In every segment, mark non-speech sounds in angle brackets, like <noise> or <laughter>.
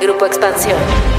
Grupo Expansión.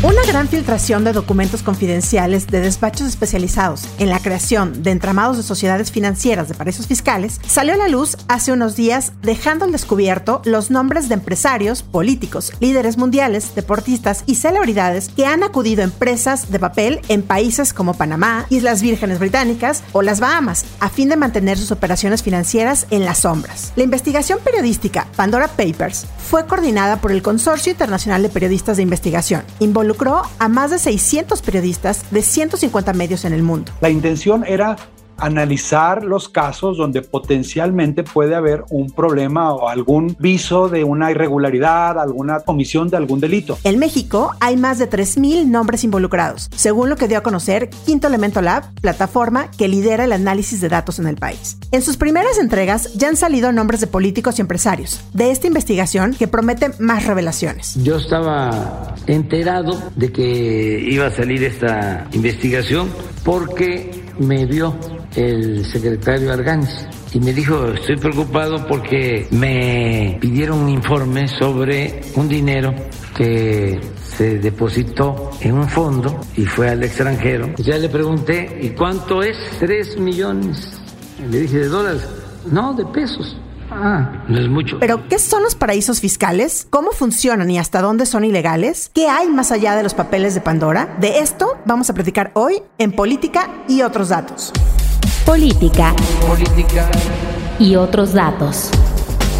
Una gran filtración de documentos confidenciales de despachos especializados en la creación de entramados de sociedades financieras de paraísos fiscales salió a la luz hace unos días dejando al descubierto los nombres de empresarios, políticos, líderes mundiales, deportistas y celebridades que han acudido a empresas de papel en países como Panamá, Islas Vírgenes Británicas o las Bahamas a fin de mantener sus operaciones financieras en las sombras. La investigación periodística Pandora Papers fue coordinada por el Consorcio Internacional de Periodistas de Investigación, involucró a más de 600 periodistas de 150 medios en el mundo. La intención era analizar los casos donde potencialmente puede haber un problema o algún viso de una irregularidad, alguna comisión de algún delito. En México hay más de 3.000 nombres involucrados, según lo que dio a conocer Quinto Elemento Lab, plataforma que lidera el análisis de datos en el país. En sus primeras entregas ya han salido nombres de políticos y empresarios de esta investigación que promete más revelaciones. Yo estaba enterado de que iba a salir esta investigación porque me vio el secretario Arganis y me dijo, estoy preocupado porque me pidieron un informe sobre un dinero que se depositó en un fondo y fue al extranjero. Ya le pregunté, ¿y cuánto es? Tres millones. Le dije, ¿de dólares? No, de pesos. Ah, no es mucho. Pero, ¿qué son los paraísos fiscales? ¿Cómo funcionan y hasta dónde son ilegales? ¿Qué hay más allá de los papeles de Pandora? De esto vamos a platicar hoy en Política y otros datos. Política. Política. Y otros datos.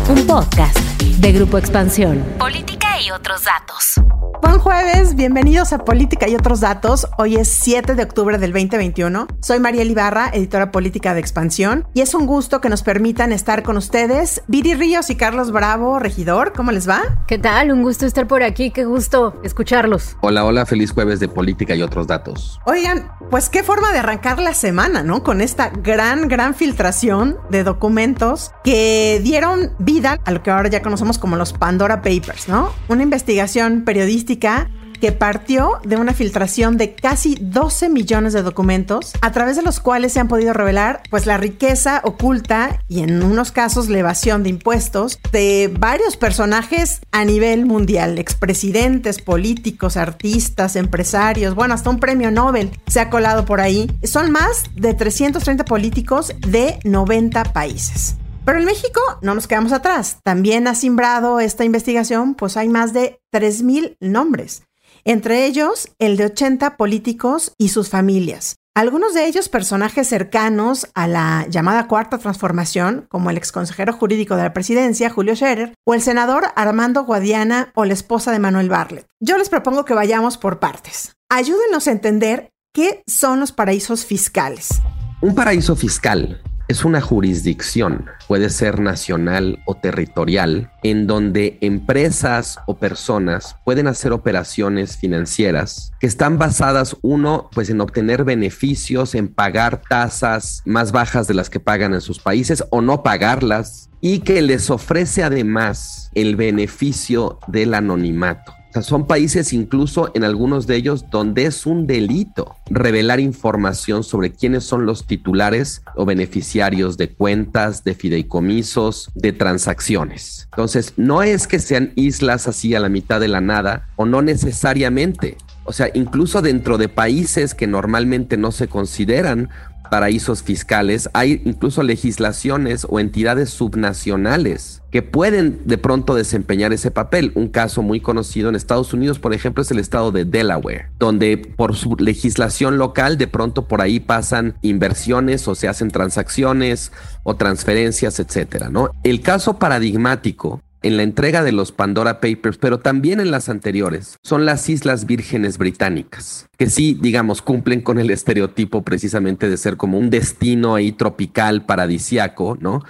Un podcast de Grupo Expansión. Política y otros datos. Buen jueves, bienvenidos a Política y otros datos. Hoy es 7 de octubre del 2021. Soy María Ibarra, editora política de Expansión, y es un gusto que nos permitan estar con ustedes. Viri Ríos y Carlos Bravo, regidor, ¿cómo les va? ¿Qué tal? Un gusto estar por aquí, qué gusto escucharlos. Hola, hola, feliz jueves de Política y otros datos. Oigan, pues qué forma de arrancar la semana, ¿no? Con esta gran, gran filtración de documentos que dieron vida a lo que ahora ya conocemos como los Pandora Papers, ¿no? Una investigación periodística que partió de una filtración de casi 12 millones de documentos, a través de los cuales se han podido revelar pues la riqueza oculta y en unos casos la evasión de impuestos de varios personajes a nivel mundial, expresidentes, políticos, artistas, empresarios, bueno, hasta un premio Nobel se ha colado por ahí. Son más de 330 políticos de 90 países. Pero en México no nos quedamos atrás. También ha simbrado esta investigación, pues hay más de 3.000 nombres, entre ellos el de 80 políticos y sus familias. Algunos de ellos personajes cercanos a la llamada Cuarta Transformación, como el exconsejero jurídico de la presidencia, Julio Scherer, o el senador Armando Guadiana o la esposa de Manuel Barlet. Yo les propongo que vayamos por partes. Ayúdenos a entender qué son los paraísos fiscales. Un paraíso fiscal es una jurisdicción, puede ser nacional o territorial, en donde empresas o personas pueden hacer operaciones financieras que están basadas, uno, pues en obtener beneficios, en pagar tasas más bajas de las que pagan en sus países o no pagarlas, y que les ofrece además el beneficio del anonimato. O sea, son países incluso en algunos de ellos donde es un delito revelar información sobre quiénes son los titulares o beneficiarios de cuentas, de fideicomisos, de transacciones. Entonces, no es que sean islas así a la mitad de la nada o no necesariamente. O sea, incluso dentro de países que normalmente no se consideran paraísos fiscales, hay incluso legislaciones o entidades subnacionales que pueden de pronto desempeñar ese papel. Un caso muy conocido en Estados Unidos, por ejemplo, es el estado de Delaware, donde por su legislación local de pronto por ahí pasan inversiones o se hacen transacciones o transferencias, etcétera, ¿no? El caso paradigmático en la entrega de los Pandora Papers, pero también en las anteriores, son las Islas Vírgenes Británicas, que sí, digamos, cumplen con el estereotipo precisamente de ser como un destino ahí tropical, paradisiaco, ¿no?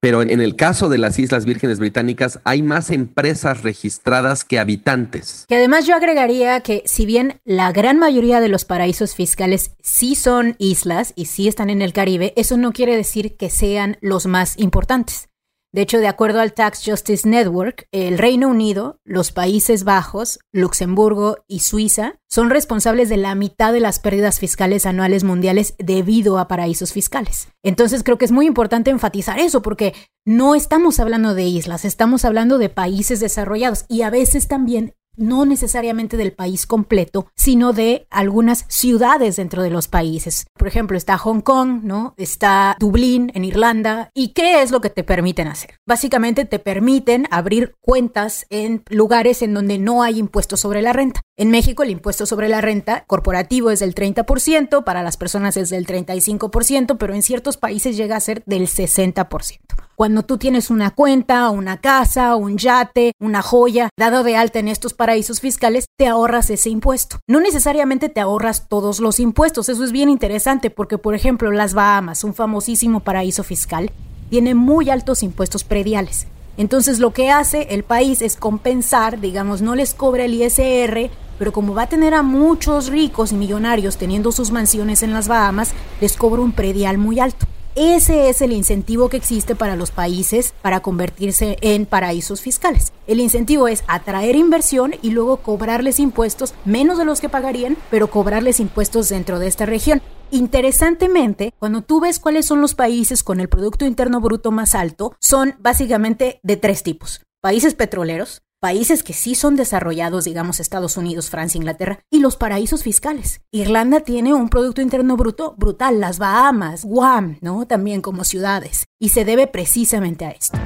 Pero en el caso de las Islas Vírgenes Británicas hay más empresas registradas que habitantes. Que además yo agregaría que si bien la gran mayoría de los paraísos fiscales sí son islas y sí están en el Caribe, eso no quiere decir que sean los más importantes. De hecho, de acuerdo al Tax Justice Network, el Reino Unido, los Países Bajos, Luxemburgo y Suiza son responsables de la mitad de las pérdidas fiscales anuales mundiales debido a paraísos fiscales. Entonces creo que es muy importante enfatizar eso porque no estamos hablando de islas, estamos hablando de países desarrollados y a veces también no necesariamente del país completo, sino de algunas ciudades dentro de los países. Por ejemplo, está Hong Kong, ¿no? Está Dublín en Irlanda. ¿Y qué es lo que te permiten hacer? Básicamente te permiten abrir cuentas en lugares en donde no hay impuesto sobre la renta. En México el impuesto sobre la renta corporativo es del 30%, para las personas es del 35%, pero en ciertos países llega a ser del 60%. Cuando tú tienes una cuenta, una casa, un yate, una joya, dado de alta en estos paraísos fiscales, te ahorras ese impuesto. No necesariamente te ahorras todos los impuestos, eso es bien interesante porque, por ejemplo, las Bahamas, un famosísimo paraíso fiscal, tiene muy altos impuestos prediales. Entonces lo que hace el país es compensar, digamos, no les cobra el ISR, pero como va a tener a muchos ricos y millonarios teniendo sus mansiones en las Bahamas, les cobra un predial muy alto. Ese es el incentivo que existe para los países para convertirse en paraísos fiscales. El incentivo es atraer inversión y luego cobrarles impuestos menos de los que pagarían, pero cobrarles impuestos dentro de esta región. Interesantemente, cuando tú ves cuáles son los países con el Producto Interno Bruto más alto, son básicamente de tres tipos. Países petroleros, países que sí son desarrollados, digamos Estados Unidos, Francia, Inglaterra, y los paraísos fiscales. Irlanda tiene un Producto Interno Bruto brutal, las Bahamas, Guam, ¿no? También como ciudades, y se debe precisamente a esto.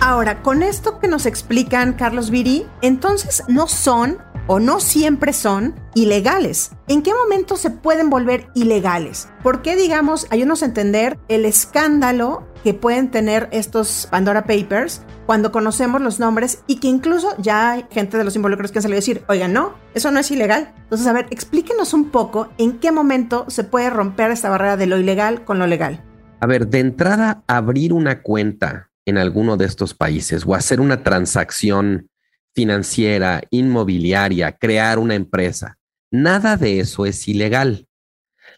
Ahora, con esto que nos explican Carlos Viri, entonces no son o no siempre son ilegales. ¿En qué momento se pueden volver ilegales? ¿Por qué, digamos, ayúdanos a entender el escándalo que pueden tener estos Pandora Papers cuando conocemos los nombres y que incluso ya hay gente de los involucrados que han salido a decir, oigan, no, eso no es ilegal. Entonces, a ver, explíquenos un poco en qué momento se puede romper esta barrera de lo ilegal con lo legal. A ver, de entrada, abrir una cuenta en alguno de estos países o hacer una transacción financiera, inmobiliaria, crear una empresa, nada de eso es ilegal.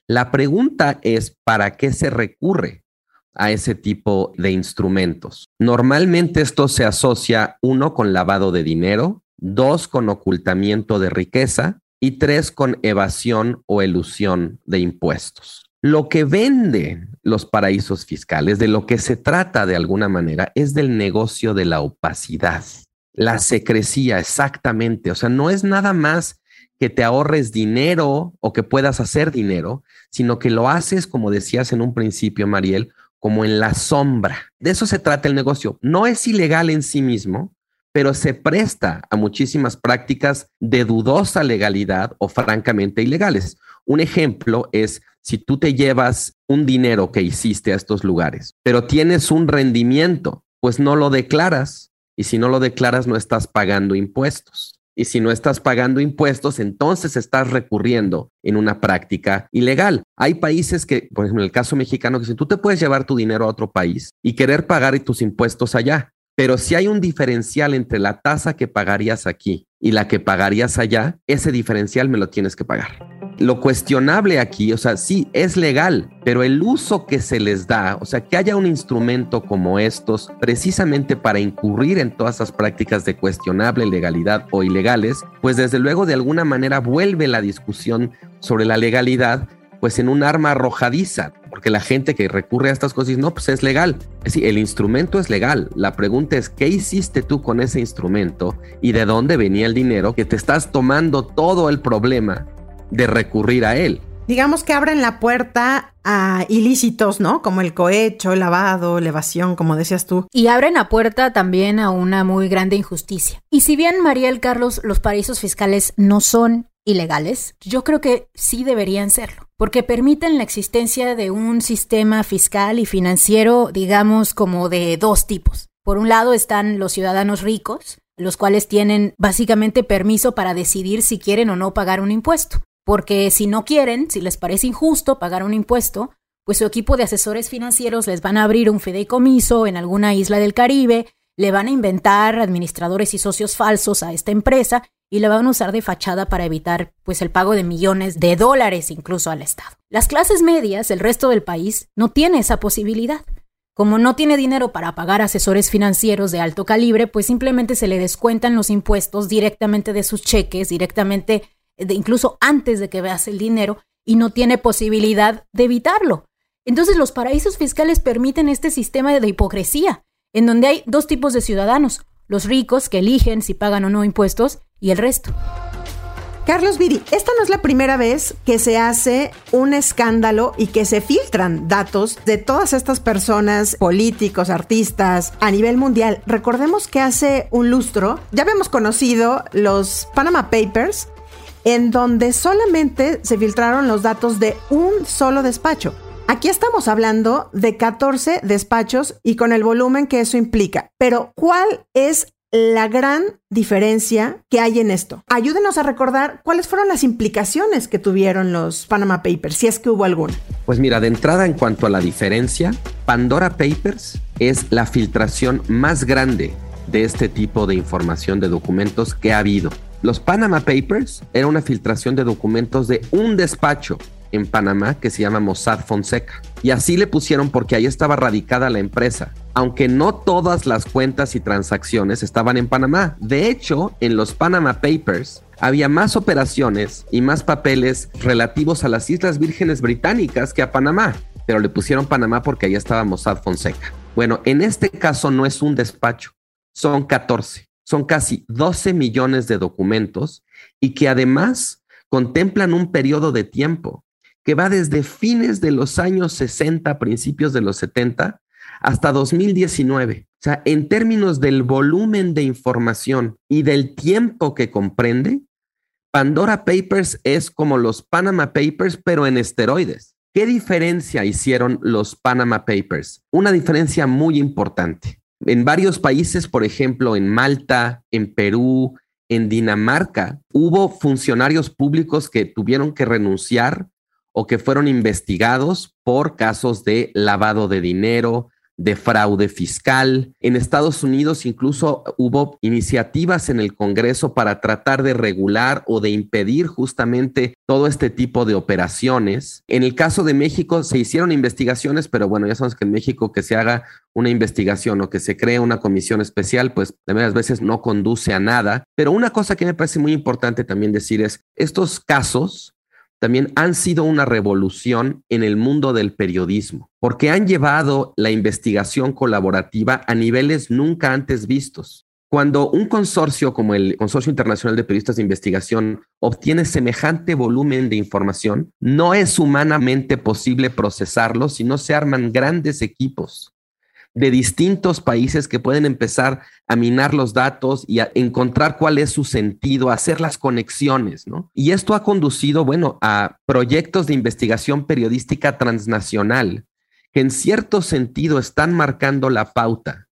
La pregunta es, ¿para qué se recurre? a ese tipo de instrumentos. Normalmente esto se asocia, uno, con lavado de dinero, dos, con ocultamiento de riqueza y tres, con evasión o elusión de impuestos. Lo que venden los paraísos fiscales, de lo que se trata de alguna manera, es del negocio de la opacidad, la secrecía, exactamente. O sea, no es nada más que te ahorres dinero o que puedas hacer dinero, sino que lo haces, como decías en un principio, Mariel, como en la sombra. De eso se trata el negocio. No es ilegal en sí mismo, pero se presta a muchísimas prácticas de dudosa legalidad o francamente ilegales. Un ejemplo es si tú te llevas un dinero que hiciste a estos lugares, pero tienes un rendimiento, pues no lo declaras. Y si no lo declaras, no estás pagando impuestos. Y si no estás pagando impuestos, entonces estás recurriendo en una práctica ilegal. Hay países que, por ejemplo, en el caso mexicano, que si tú te puedes llevar tu dinero a otro país y querer pagar tus impuestos allá, pero si hay un diferencial entre la tasa que pagarías aquí y la que pagarías allá, ese diferencial me lo tienes que pagar. Lo cuestionable aquí, o sea, sí, es legal, pero el uso que se les da, o sea, que haya un instrumento como estos, precisamente para incurrir en todas esas prácticas de cuestionable legalidad o ilegales, pues desde luego de alguna manera vuelve la discusión sobre la legalidad pues en un arma arrojadiza, porque la gente que recurre a estas cosas dice, no, pues es legal. Es decir, el instrumento es legal. La pregunta es, ¿qué hiciste tú con ese instrumento y de dónde venía el dinero que te estás tomando todo el problema de recurrir a él. Digamos que abren la puerta a ilícitos, ¿no? Como el cohecho, el lavado, la evasión, como decías tú. Y abren la puerta también a una muy grande injusticia. Y si bien, Mariel Carlos, los paraísos fiscales no son ilegales, yo creo que sí deberían serlo, porque permiten la existencia de un sistema fiscal y financiero, digamos, como de dos tipos. Por un lado están los ciudadanos ricos, los cuales tienen básicamente permiso para decidir si quieren o no pagar un impuesto. Porque si no quieren, si les parece injusto pagar un impuesto, pues su equipo de asesores financieros les van a abrir un fideicomiso en alguna isla del Caribe, le van a inventar administradores y socios falsos a esta empresa y le van a usar de fachada para evitar pues el pago de millones de dólares incluso al Estado. Las clases medias, el resto del país, no tiene esa posibilidad. Como no tiene dinero para pagar asesores financieros de alto calibre, pues simplemente se le descuentan los impuestos directamente de sus cheques, directamente, incluso antes de que veas el dinero, y no tiene posibilidad de evitarlo. Entonces los paraísos fiscales permiten este sistema de hipocresía, en donde hay dos tipos de ciudadanos, los ricos que eligen si pagan o no impuestos y el resto. Carlos Viri, esta no es la primera vez que se hace un escándalo y que se filtran datos de todas estas personas, políticos, artistas, a nivel mundial. Recordemos que hace un lustro ya habíamos conocido los Panama Papers, en donde solamente se filtraron los datos de un solo despacho. Aquí estamos hablando de 14 despachos y con el volumen que eso implica. Pero, ¿cuál es la gran diferencia que hay en esto. Ayúdenos a recordar cuáles fueron las implicaciones que tuvieron los Panama Papers, si es que hubo alguna. Pues mira, de entrada en cuanto a la diferencia, Pandora Papers es la filtración más grande de este tipo de información de documentos que ha habido. Los Panama Papers era una filtración de documentos de un despacho en Panamá que se llama Mossad Fonseca. Y así le pusieron porque ahí estaba radicada la empresa, aunque no todas las cuentas y transacciones estaban en Panamá. De hecho, en los Panama Papers había más operaciones y más papeles relativos a las Islas Vírgenes Británicas que a Panamá, pero le pusieron Panamá porque ahí estaba Mossad Fonseca. Bueno, en este caso no es un despacho, son 14, son casi 12 millones de documentos y que además contemplan un periodo de tiempo que va desde fines de los años 60, principios de los 70, hasta 2019. O sea, en términos del volumen de información y del tiempo que comprende, Pandora Papers es como los Panama Papers, pero en esteroides. ¿Qué diferencia hicieron los Panama Papers? Una diferencia muy importante. En varios países, por ejemplo, en Malta, en Perú, en Dinamarca, hubo funcionarios públicos que tuvieron que renunciar o que fueron investigados por casos de lavado de dinero, de fraude fiscal. En Estados Unidos incluso hubo iniciativas en el Congreso para tratar de regular o de impedir justamente todo este tipo de operaciones. En el caso de México se hicieron investigaciones, pero bueno, ya sabemos que en México que se haga una investigación o que se cree una comisión especial, pues de varias veces no conduce a nada. Pero una cosa que me parece muy importante también decir es, estos casos también han sido una revolución en el mundo del periodismo, porque han llevado la investigación colaborativa a niveles nunca antes vistos. Cuando un consorcio como el Consorcio Internacional de Periodistas de Investigación obtiene semejante volumen de información, no es humanamente posible procesarlo si no se arman grandes equipos de distintos países que pueden empezar a minar los datos y a encontrar cuál es su sentido, hacer las conexiones, ¿no? Y esto ha conducido, bueno, a proyectos de investigación periodística transnacional que en cierto sentido están marcando la pauta,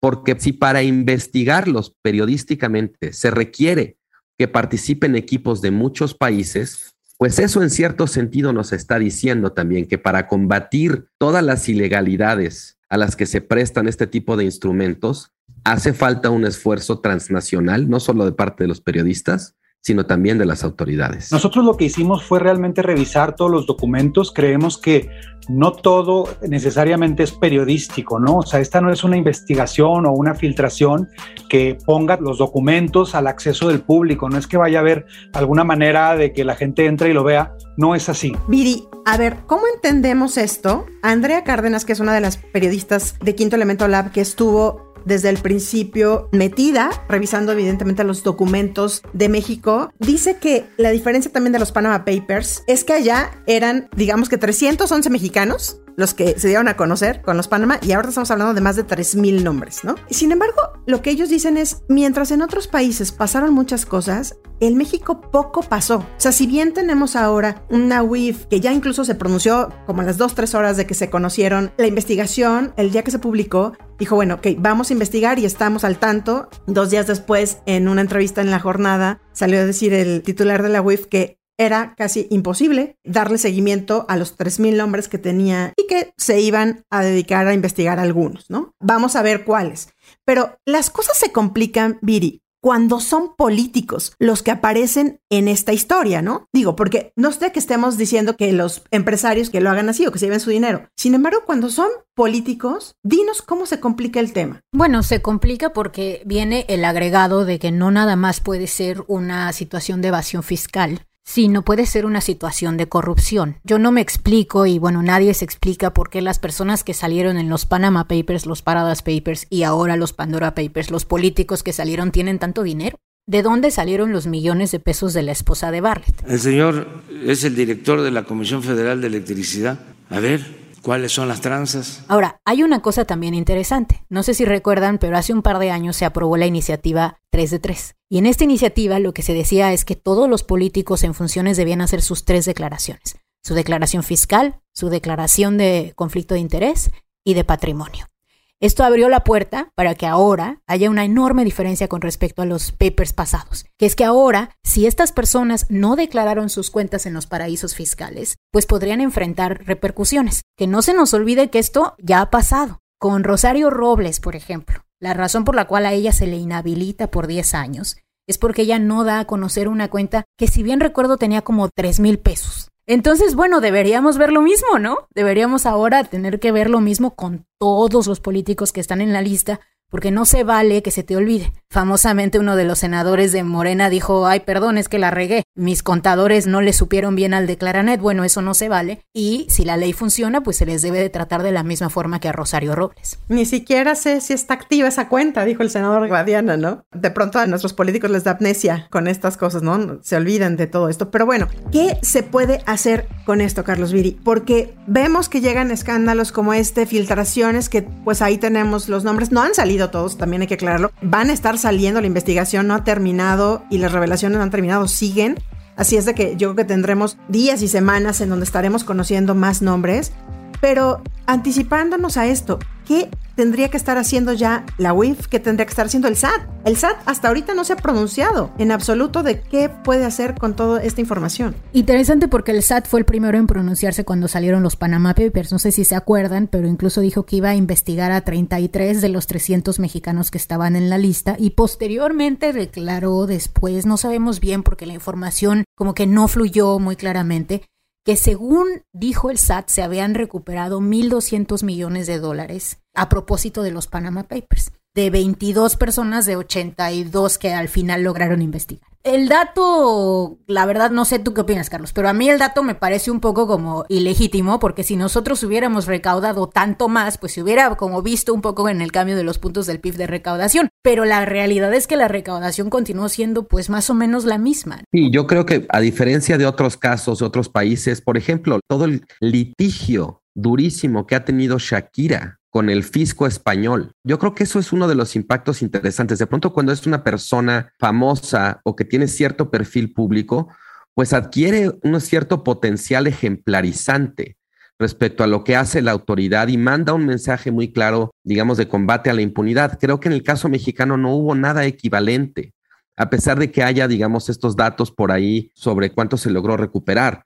porque si para investigarlos periodísticamente se requiere que participen equipos de muchos países, pues eso en cierto sentido nos está diciendo también que para combatir todas las ilegalidades a las que se prestan este tipo de instrumentos, hace falta un esfuerzo transnacional, no solo de parte de los periodistas, sino también de las autoridades. Nosotros lo que hicimos fue realmente revisar todos los documentos. Creemos que no todo necesariamente es periodístico, ¿no? O sea, esta no es una investigación o una filtración que ponga los documentos al acceso del público. No es que vaya a haber alguna manera de que la gente entre y lo vea. No es así. Viri, a ver, ¿cómo entendemos esto? Andrea Cárdenas, que es una de las periodistas de Quinto Elemento Lab que estuvo desde el principio metida, revisando evidentemente los documentos de México, dice que la diferencia también de los Panama Papers es que allá eran, digamos que 311 mexicanos los que se dieron a conocer con los Panamá y ahora estamos hablando de más de 3.000 nombres, ¿no? Sin embargo, lo que ellos dicen es, mientras en otros países pasaron muchas cosas, en México poco pasó. O sea, si bien tenemos ahora una WIF que ya incluso se pronunció como a las 2, 3 horas de que se conocieron la investigación, el día que se publicó, dijo, bueno, ok, vamos a investigar y estamos al tanto. Dos días después, en una entrevista en la jornada, salió a decir el titular de la WIF que era casi imposible darle seguimiento a los 3.000 nombres que tenía y que se iban a dedicar a investigar algunos, ¿no? Vamos a ver cuáles. Pero las cosas se complican, Viri, cuando son políticos los que aparecen en esta historia, ¿no? Digo, porque no sé que estemos diciendo que los empresarios que lo hagan así o que se lleven su dinero. Sin embargo, cuando son políticos, dinos cómo se complica el tema. Bueno, se complica porque viene el agregado de que no nada más puede ser una situación de evasión fiscal, Sí, no puede ser una situación de corrupción. Yo no me explico y bueno, nadie se explica por qué las personas que salieron en los Panama Papers, los Paradas Papers y ahora los Pandora Papers, los políticos que salieron tienen tanto dinero. ¿De dónde salieron los millones de pesos de la esposa de Bartlett? El señor es el director de la Comisión Federal de Electricidad. A ver, ¿Cuáles son las tranzas? Ahora, hay una cosa también interesante. No sé si recuerdan, pero hace un par de años se aprobó la iniciativa 3 de 3. Y en esta iniciativa lo que se decía es que todos los políticos en funciones debían hacer sus tres declaraciones. Su declaración fiscal, su declaración de conflicto de interés y de patrimonio. Esto abrió la puerta para que ahora haya una enorme diferencia con respecto a los papers pasados, que es que ahora, si estas personas no declararon sus cuentas en los paraísos fiscales, pues podrían enfrentar repercusiones. Que no se nos olvide que esto ya ha pasado. Con Rosario Robles, por ejemplo, la razón por la cual a ella se le inhabilita por 10 años es porque ella no da a conocer una cuenta que si bien recuerdo tenía como 3 mil pesos. Entonces, bueno, deberíamos ver lo mismo, ¿no? Deberíamos ahora tener que ver lo mismo con todos los políticos que están en la lista, porque no se vale que se te olvide. Famosamente uno de los senadores de Morena dijo, ay, perdón, es que la regué. Mis contadores no le supieron bien al declaranet. Bueno, eso no se vale. Y si la ley funciona, pues se les debe de tratar de la misma forma que a Rosario Robles. Ni siquiera sé si está activa esa cuenta, dijo el senador Guadiana, ¿no? De pronto a nuestros políticos les da amnesia con estas cosas, ¿no? Se olvidan de todo esto. Pero bueno, ¿qué se puede hacer con esto, Carlos Viri? Porque vemos que llegan escándalos como este, filtraciones que pues ahí tenemos los nombres. No han salido todos, también hay que aclararlo. Van a estar saliendo, la investigación no ha terminado y las revelaciones no han terminado, siguen. Así es de que yo creo que tendremos días y semanas en donde estaremos conociendo más nombres. Pero anticipándonos a esto, ¿qué tendría que estar haciendo ya la UIF? ¿Qué tendría que estar haciendo el SAT? El SAT hasta ahorita no se ha pronunciado en absoluto de qué puede hacer con toda esta información. Interesante porque el SAT fue el primero en pronunciarse cuando salieron los Panama Papers. No sé si se acuerdan, pero incluso dijo que iba a investigar a 33 de los 300 mexicanos que estaban en la lista y posteriormente declaró después, no sabemos bien porque la información como que no fluyó muy claramente, que según dijo el SAT se habían recuperado 1.200 millones de dólares a propósito de los Panama Papers, de 22 personas de 82 que al final lograron investigar. El dato, la verdad no sé tú qué opinas, Carlos, pero a mí el dato me parece un poco como ilegítimo, porque si nosotros hubiéramos recaudado tanto más, pues se hubiera como visto un poco en el cambio de los puntos del PIB de recaudación. Pero la realidad es que la recaudación continuó siendo pues más o menos la misma. Sí, yo creo que a diferencia de otros casos, de otros países, por ejemplo, todo el litigio durísimo que ha tenido Shakira con el fisco español. Yo creo que eso es uno de los impactos interesantes. De pronto cuando es una persona famosa o que tiene cierto perfil público, pues adquiere un cierto potencial ejemplarizante respecto a lo que hace la autoridad y manda un mensaje muy claro, digamos, de combate a la impunidad. Creo que en el caso mexicano no hubo nada equivalente, a pesar de que haya, digamos, estos datos por ahí sobre cuánto se logró recuperar.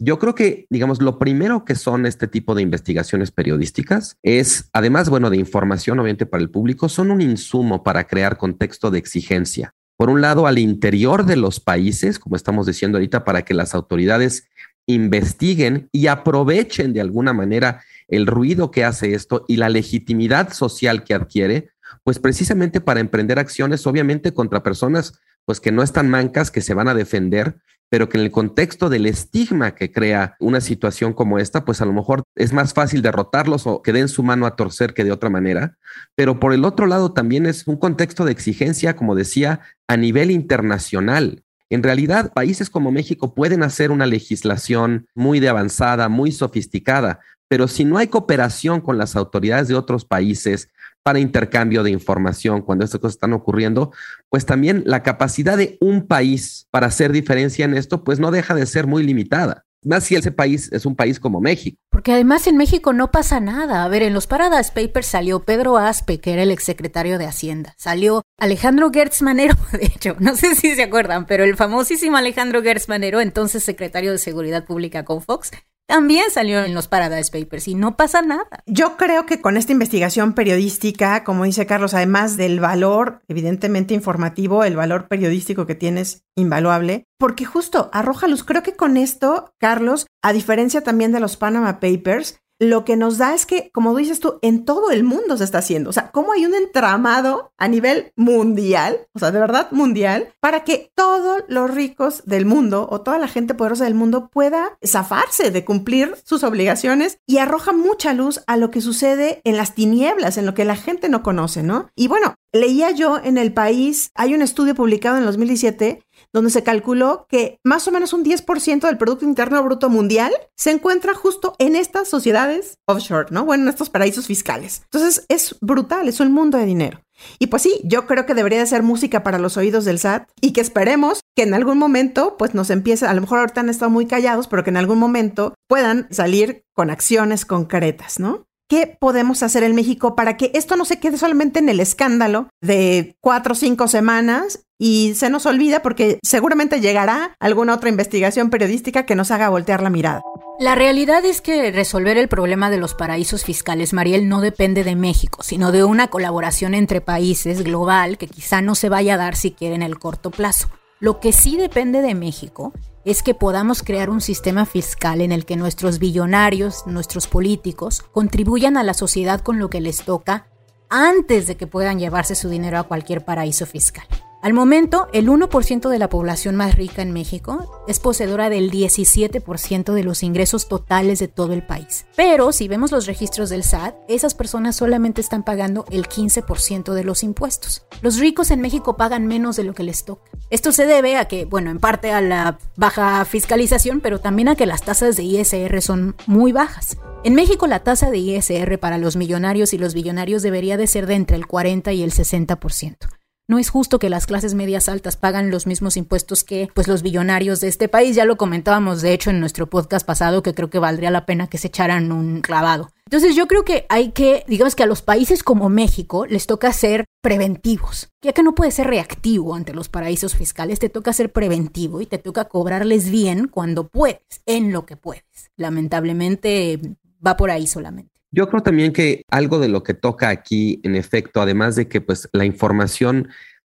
Yo creo que, digamos, lo primero que son este tipo de investigaciones periodísticas es, además, bueno, de información, obviamente, para el público, son un insumo para crear contexto de exigencia. Por un lado, al interior de los países, como estamos diciendo ahorita, para que las autoridades investiguen y aprovechen de alguna manera el ruido que hace esto y la legitimidad social que adquiere, pues precisamente para emprender acciones, obviamente, contra personas pues que no están mancas, que se van a defender pero que en el contexto del estigma que crea una situación como esta, pues a lo mejor es más fácil derrotarlos o que den su mano a torcer que de otra manera. Pero por el otro lado también es un contexto de exigencia, como decía, a nivel internacional. En realidad, países como México pueden hacer una legislación muy de avanzada, muy sofisticada, pero si no hay cooperación con las autoridades de otros países, para intercambio de información cuando estas cosas están ocurriendo, pues también la capacidad de un país para hacer diferencia en esto, pues no deja de ser muy limitada. Más si ese país es un país como México. Porque además en México no pasa nada. A ver, en los Paradas Papers salió Pedro Aspe, que era el exsecretario de Hacienda. Salió Alejandro Gertz Manero, <laughs> de hecho, no sé si se acuerdan, pero el famosísimo Alejandro Gertz Manero, entonces secretario de Seguridad Pública con Fox, también salió en los Paradise Papers y no pasa nada. Yo creo que con esta investigación periodística, como dice Carlos, además del valor evidentemente informativo, el valor periodístico que tienes invaluable, porque justo arroja luz. Creo que con esto, Carlos, a diferencia también de los Panama Papers, lo que nos da es que, como dices tú, en todo el mundo se está haciendo. O sea, cómo hay un entramado a nivel mundial, o sea, de verdad mundial, para que todos los ricos del mundo o toda la gente poderosa del mundo pueda zafarse de cumplir sus obligaciones y arroja mucha luz a lo que sucede en las tinieblas, en lo que la gente no conoce, ¿no? Y bueno, leía yo en el país, hay un estudio publicado en 2017 donde se calculó que más o menos un 10% del Producto Interno Bruto Mundial se encuentra justo en estas sociedades offshore, ¿no? Bueno, en estos paraísos fiscales. Entonces es brutal, es un mundo de dinero. Y pues sí, yo creo que debería ser música para los oídos del SAT y que esperemos que en algún momento pues nos empiece, a lo mejor ahorita han estado muy callados, pero que en algún momento puedan salir con acciones concretas, ¿no? ¿Qué podemos hacer en México para que esto no se quede solamente en el escándalo de cuatro o cinco semanas y se nos olvida porque seguramente llegará alguna otra investigación periodística que nos haga voltear la mirada? La realidad es que resolver el problema de los paraísos fiscales, Mariel, no depende de México, sino de una colaboración entre países global que quizá no se vaya a dar siquiera en el corto plazo. Lo que sí depende de México es que podamos crear un sistema fiscal en el que nuestros billonarios, nuestros políticos, contribuyan a la sociedad con lo que les toca antes de que puedan llevarse su dinero a cualquier paraíso fiscal. Al momento, el 1% de la población más rica en México es poseedora del 17% de los ingresos totales de todo el país. Pero si vemos los registros del SAT, esas personas solamente están pagando el 15% de los impuestos. Los ricos en México pagan menos de lo que les toca. Esto se debe a que, bueno, en parte a la baja fiscalización, pero también a que las tasas de ISR son muy bajas. En México la tasa de ISR para los millonarios y los billonarios debería de ser de entre el 40 y el 60%. No es justo que las clases medias altas pagan los mismos impuestos que pues los billonarios de este país. Ya lo comentábamos de hecho en nuestro podcast pasado que creo que valdría la pena que se echaran un clavado. Entonces yo creo que hay que, digamos que a los países como México les toca ser preventivos, ya que no puedes ser reactivo ante los paraísos fiscales, te toca ser preventivo y te toca cobrarles bien cuando puedes, en lo que puedes. Lamentablemente va por ahí solamente. Yo creo también que algo de lo que toca aquí, en efecto, además de que pues la información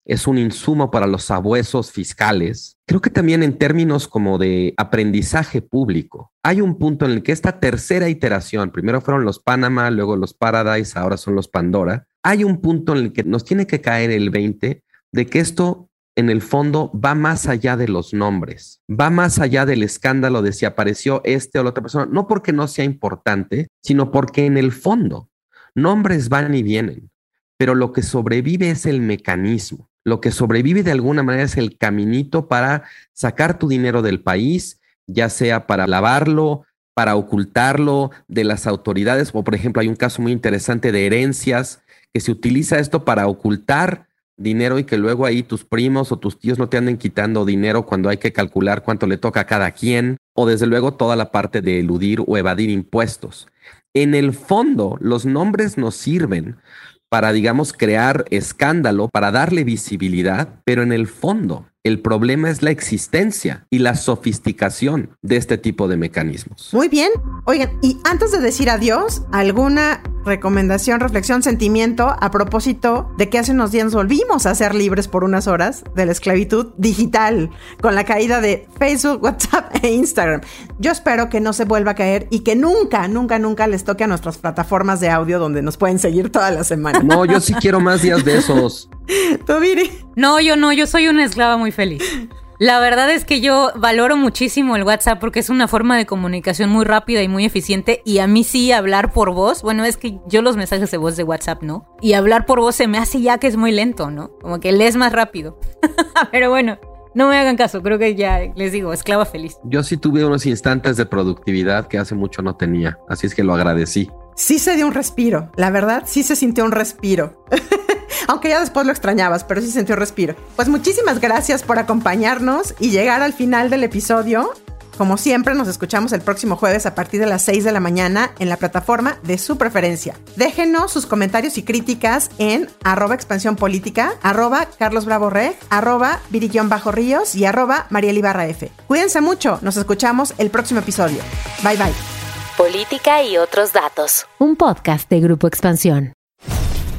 es un insumo para los sabuesos fiscales, creo que también en términos como de aprendizaje público, hay un punto en el que esta tercera iteración, primero fueron los Panama, luego los Paradise, ahora son los Pandora, hay un punto en el que nos tiene que caer el 20 de que esto en el fondo va más allá de los nombres, va más allá del escándalo de si apareció este o la otra persona, no porque no sea importante, sino porque en el fondo nombres van y vienen, pero lo que sobrevive es el mecanismo, lo que sobrevive de alguna manera es el caminito para sacar tu dinero del país, ya sea para lavarlo, para ocultarlo de las autoridades, o por ejemplo hay un caso muy interesante de herencias, que se utiliza esto para ocultar dinero y que luego ahí tus primos o tus tíos no te anden quitando dinero cuando hay que calcular cuánto le toca a cada quien, o desde luego toda la parte de eludir o evadir impuestos. En el fondo, los nombres nos sirven para, digamos, crear escándalo, para darle visibilidad, pero en el fondo, el problema es la existencia y la sofisticación de este tipo de mecanismos. Muy bien. Oigan, y antes de decir adiós, ¿alguna recomendación, reflexión, sentimiento a propósito de que hace unos días volvimos a ser libres por unas horas de la esclavitud digital con la caída de Facebook, <laughs> WhatsApp e Instagram? Yo espero que no se vuelva a caer y que nunca, nunca, nunca les toque a nuestras plataformas de audio donde nos pueden seguir toda la semana. No, yo sí quiero más días de esos. <laughs> ¿Tú, Viri? No, yo no, yo soy una esclava muy feliz. La verdad es que yo valoro muchísimo el WhatsApp porque es una forma de comunicación muy rápida y muy eficiente y a mí sí hablar por voz, bueno, es que yo los mensajes de voz de WhatsApp, ¿no? Y hablar por voz se me hace ya que es muy lento, ¿no? Como que lees más rápido. <laughs> Pero bueno, no me hagan caso, creo que ya les digo, esclava feliz. Yo sí tuve unos instantes de productividad que hace mucho no tenía, así es que lo agradecí. Sí se dio un respiro, la verdad, sí se sintió un respiro. <laughs> aunque ya después lo extrañabas, pero sí sintió respiro. Pues muchísimas gracias por acompañarnos y llegar al final del episodio. Como siempre, nos escuchamos el próximo jueves a partir de las 6 de la mañana en la plataforma de su preferencia. Déjenos sus comentarios y críticas en arroba expansión política, arroba Carlos Bravo arroba Bajo Ríos y arroba Mariel F. Cuídense mucho, nos escuchamos el próximo episodio. Bye bye. Política y otros datos. Un podcast de Grupo Expansión.